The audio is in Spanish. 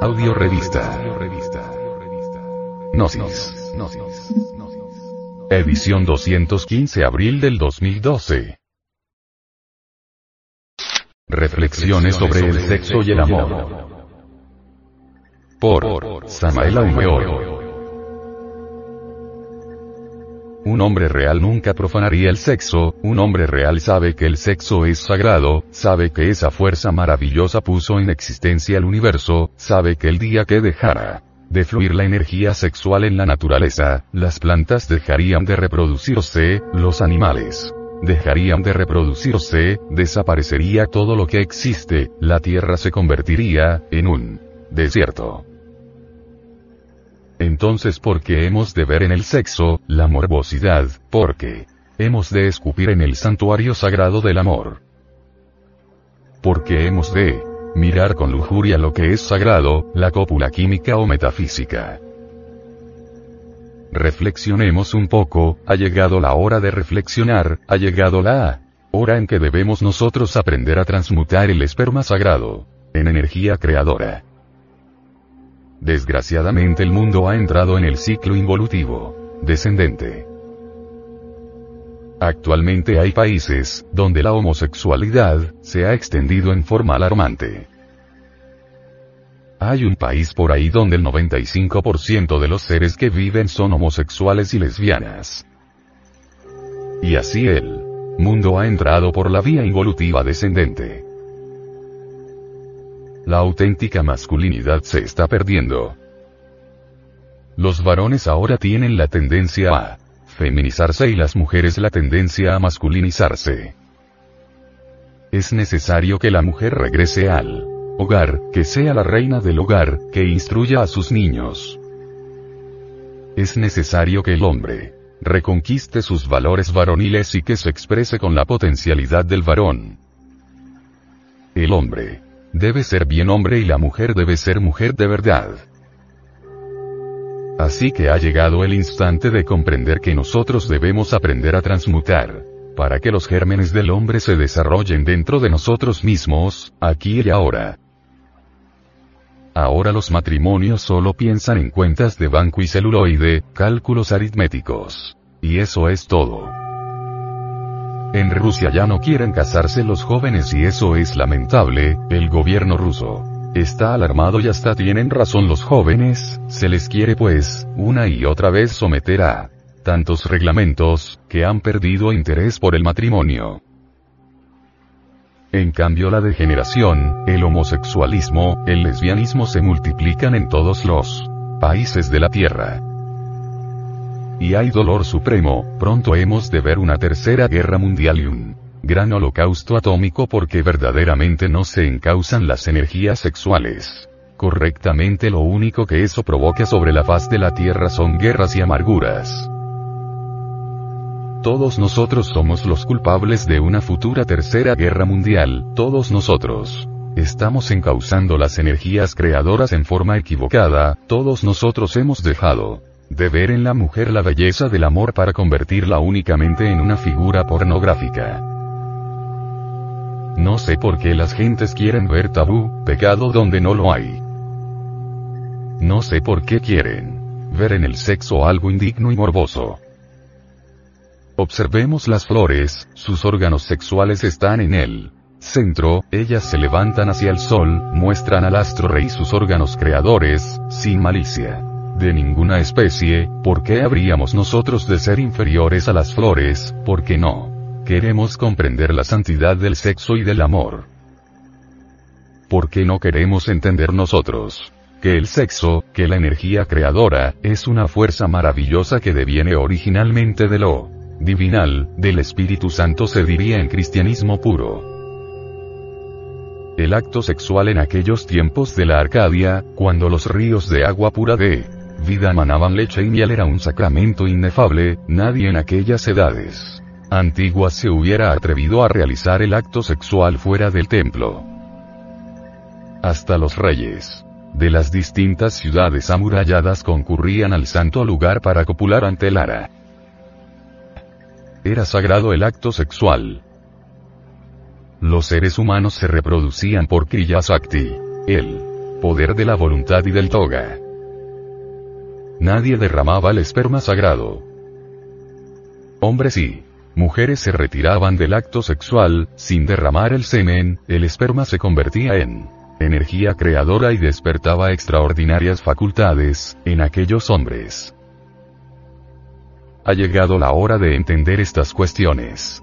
Audio Revista. Gnosis. Edición 215 abril del 2012. Reflexiones sobre el sexo y el amor. Por Samael Aumeor. Un hombre real nunca profanaría el sexo, un hombre real sabe que el sexo es sagrado, sabe que esa fuerza maravillosa puso en existencia el universo, sabe que el día que dejara de fluir la energía sexual en la naturaleza, las plantas dejarían de reproducirse, los animales dejarían de reproducirse, desaparecería todo lo que existe, la tierra se convertiría en un desierto. Entonces, ¿por qué hemos de ver en el sexo, la morbosidad? Porque hemos de escupir en el santuario sagrado del amor. Porque hemos de mirar con lujuria lo que es sagrado, la cópula química o metafísica. Reflexionemos un poco, ha llegado la hora de reflexionar, ha llegado la hora en que debemos nosotros aprender a transmutar el esperma sagrado en energía creadora. Desgraciadamente el mundo ha entrado en el ciclo involutivo descendente. Actualmente hay países donde la homosexualidad se ha extendido en forma alarmante. Hay un país por ahí donde el 95% de los seres que viven son homosexuales y lesbianas. Y así el mundo ha entrado por la vía involutiva descendente. La auténtica masculinidad se está perdiendo. Los varones ahora tienen la tendencia a feminizarse y las mujeres la tendencia a masculinizarse. Es necesario que la mujer regrese al hogar, que sea la reina del hogar, que instruya a sus niños. Es necesario que el hombre reconquiste sus valores varoniles y que se exprese con la potencialidad del varón. El hombre debe ser bien hombre y la mujer debe ser mujer de verdad. Así que ha llegado el instante de comprender que nosotros debemos aprender a transmutar, para que los gérmenes del hombre se desarrollen dentro de nosotros mismos, aquí y ahora. Ahora los matrimonios solo piensan en cuentas de banco y celuloide, cálculos aritméticos. Y eso es todo. En Rusia ya no quieren casarse los jóvenes y eso es lamentable, el gobierno ruso está alarmado y hasta tienen razón los jóvenes, se les quiere pues, una y otra vez someter a tantos reglamentos, que han perdido interés por el matrimonio. En cambio la degeneración, el homosexualismo, el lesbianismo se multiplican en todos los países de la Tierra. Y hay dolor supremo, pronto hemos de ver una tercera guerra mundial y un gran holocausto atómico porque verdaderamente no se encausan las energías sexuales. Correctamente lo único que eso provoca sobre la faz de la Tierra son guerras y amarguras. Todos nosotros somos los culpables de una futura tercera guerra mundial, todos nosotros. Estamos encauzando las energías creadoras en forma equivocada, todos nosotros hemos dejado de ver en la mujer la belleza del amor para convertirla únicamente en una figura pornográfica. No sé por qué las gentes quieren ver tabú, pecado donde no lo hay. No sé por qué quieren ver en el sexo algo indigno y morboso. Observemos las flores, sus órganos sexuales están en el centro, ellas se levantan hacia el sol, muestran al astro rey sus órganos creadores, sin malicia de ninguna especie, ¿por qué habríamos nosotros de ser inferiores a las flores? ¿Por qué no? Queremos comprender la santidad del sexo y del amor. ¿Por qué no queremos entender nosotros? Que el sexo, que la energía creadora, es una fuerza maravillosa que deviene originalmente de lo divinal, del Espíritu Santo se diría en cristianismo puro. El acto sexual en aquellos tiempos de la Arcadia, cuando los ríos de agua pura de vida manaban leche y miel era un sacramento inefable, nadie en aquellas edades antiguas se hubiera atrevido a realizar el acto sexual fuera del templo. Hasta los reyes de las distintas ciudades amuralladas concurrían al santo lugar para copular ante el ara. Era sagrado el acto sexual. Los seres humanos se reproducían por Kriya Sakti. El Poder de la voluntad y del toga. Nadie derramaba el esperma sagrado. Hombres y mujeres se retiraban del acto sexual, sin derramar el semen, el esperma se convertía en energía creadora y despertaba extraordinarias facultades, en aquellos hombres. Ha llegado la hora de entender estas cuestiones.